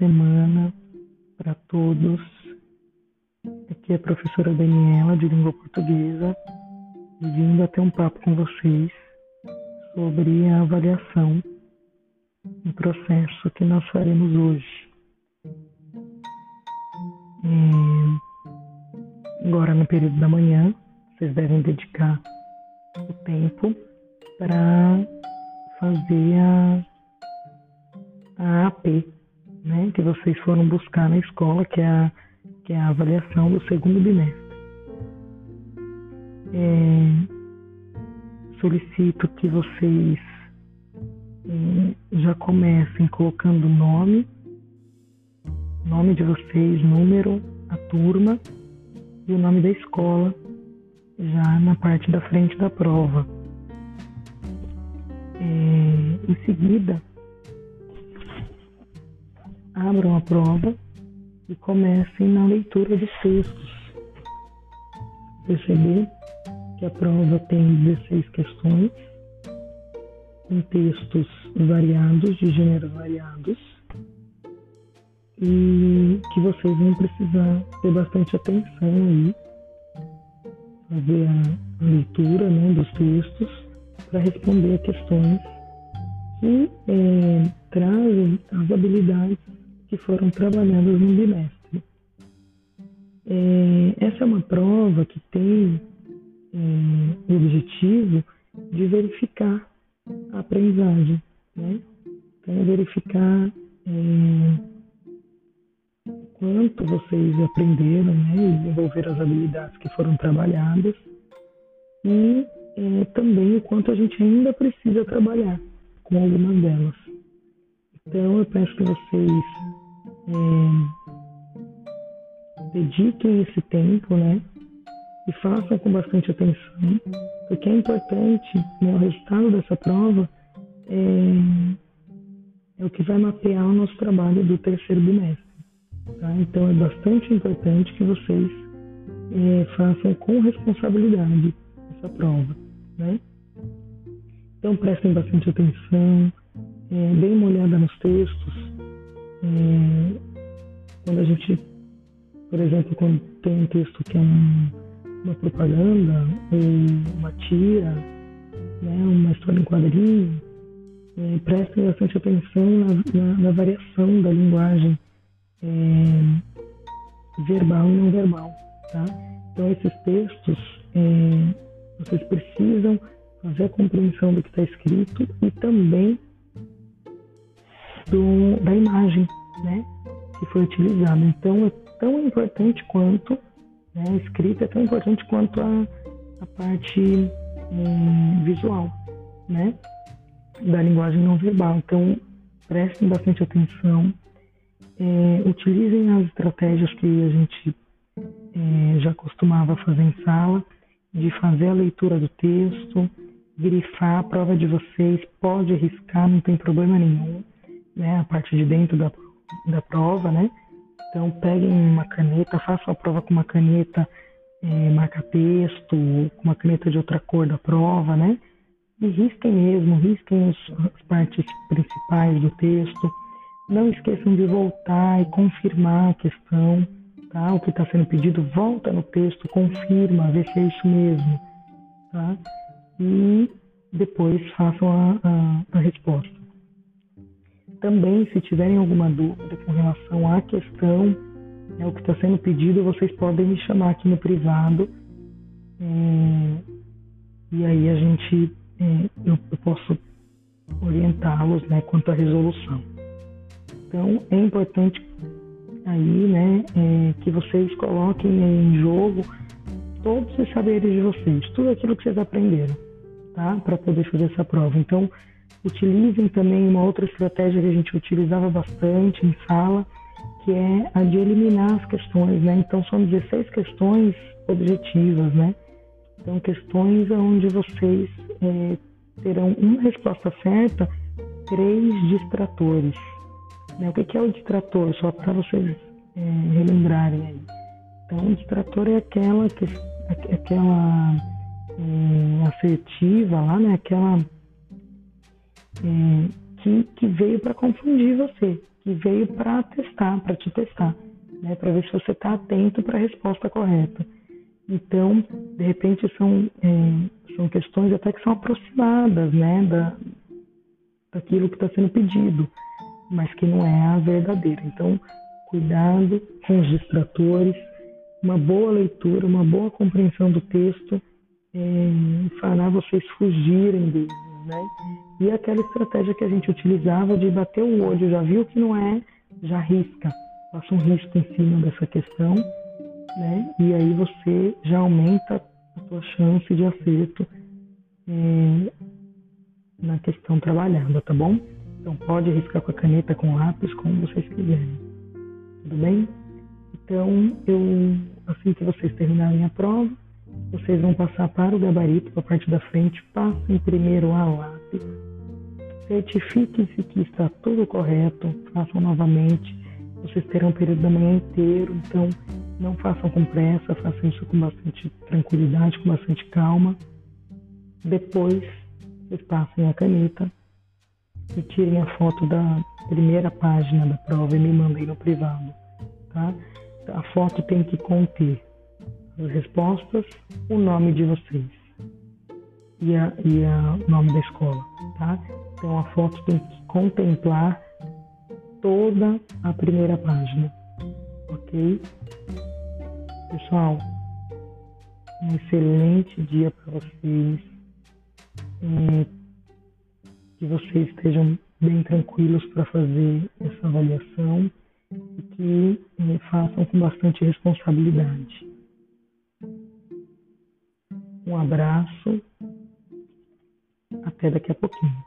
semana para todos. Aqui é a professora Daniela, de língua portuguesa, vindo até um papo com vocês sobre a avaliação, um processo que nós faremos hoje. É, agora, no período da manhã, vocês devem dedicar o tempo para fazer a, a AP, né, que vocês foram buscar na escola, que é a, que é a avaliação do segundo bimestre. É, solicito que vocês é, já comecem colocando nome, nome de vocês, número, a turma e o nome da escola já na parte da frente da prova. É, em seguida, abram a prova e comecem na leitura dos textos. Perceber que a prova tem 16 questões, com textos variados, de gêneros variados, e que vocês vão precisar ter bastante atenção aí, fazer a, a leitura né, dos textos para responder a questões que é, trazem as habilidades que foram trabalhadas no bimestre. É, essa é uma prova que tem é, o objetivo de verificar a aprendizagem, né? Então, é verificar é, quanto vocês aprenderam, né? E desenvolveram as habilidades que foram trabalhadas e é, também o quanto a gente ainda precisa trabalhar com algumas delas. Então, eu peço que vocês é, dediquem esse tempo, né? E façam com bastante atenção, porque é importante, né, o resultado dessa prova é, é o que vai mapear o nosso trabalho do terceiro bimestre. Tá? Então, é bastante importante que vocês é, façam com responsabilidade essa prova. Né? Então, prestem bastante atenção, é, deem uma olhada nos textos, é, quando a gente, por exemplo, quando tem um texto que é um, uma propaganda ou uma tira, né, uma história em quadrinho, é, prestem bastante atenção na, na, na variação da linguagem é, verbal e não verbal. Tá? Então, esses textos, é, vocês precisam fazer a compreensão do que está escrito e também do, da imagem foi utilizada. Então, é tão importante quanto né, a escrita, é tão importante quanto a, a parte hum, visual né, da linguagem não verbal. Então, prestem bastante atenção, é, utilizem as estratégias que a gente é, já costumava fazer em sala, de fazer a leitura do texto, grifar a prova de vocês, pode riscar, não tem problema nenhum né, a parte de dentro da, da prova, né? Então peguem uma caneta, façam a prova com uma caneta é, marca-texto, com uma caneta de outra cor da prova, né? E risquem mesmo, risquem as partes principais do texto. Não esqueçam de voltar e confirmar a questão, tá? O que está sendo pedido, volta no texto, confirma, vê se é isso mesmo, tá? E depois façam a, a, a resposta. Também, se tiverem alguma dúvida com relação à questão, né, o que está sendo pedido, vocês podem me chamar aqui no privado. É, e aí a gente, é, eu, eu, posso orientá-los né, quanto à resolução. Então, é importante aí, né, é, que vocês coloquem em jogo todos os saberes de vocês, tudo aquilo que vocês aprenderam, tá? Para poder fazer essa prova. Então, utilizem também uma outra estratégia que a gente utilizava bastante em sala, que é a de eliminar as questões, né? Então são 16 questões objetivas, né? Então questões onde vocês é, terão uma resposta certa, três distratores. Né? O que é o distrator? Só para vocês é, relembrarem aí. Então o distrator é aquela, que, aquela é, assertiva lá, né? Aquela é, que, que veio para confundir você, que veio para testar, para te testar, né? para ver se você está atento para a resposta correta. Então, de repente, são, é, são questões até que são aproximadas né? da, daquilo que está sendo pedido, mas que não é a verdadeira. Então, cuidado com os distratores, uma boa leitura, uma boa compreensão do texto é, fará vocês fugirem deles, né? E aquela estratégia que a gente utilizava de bater o olho, já viu que não é, já risca, passa um risco em cima dessa questão, né? E aí você já aumenta a sua chance de acerto é, na questão trabalhada, tá bom? Então pode riscar com a caneta, com lápis, como vocês quiserem. Tudo bem? Então, eu, assim que vocês terminarem a prova, vocês vão passar para o gabarito, para a parte da frente, passem primeiro a lápis, certifiquem-se que está tudo correto, façam novamente. Vocês terão um período da manhã inteiro, então não façam com pressa, façam isso com bastante tranquilidade, com bastante calma. Depois, vocês passem a caneta e tirem a foto da primeira página da prova e me mandem no privado, tá? A foto tem que conter as respostas, o nome de vocês e, a, e a, o nome da escola, tá? Então a foto tem que contemplar toda a primeira página, ok? Pessoal, um excelente dia para vocês. Que vocês estejam bem tranquilos para fazer essa avaliação e que façam com bastante responsabilidade. Um abraço. Até daqui a pouquinho.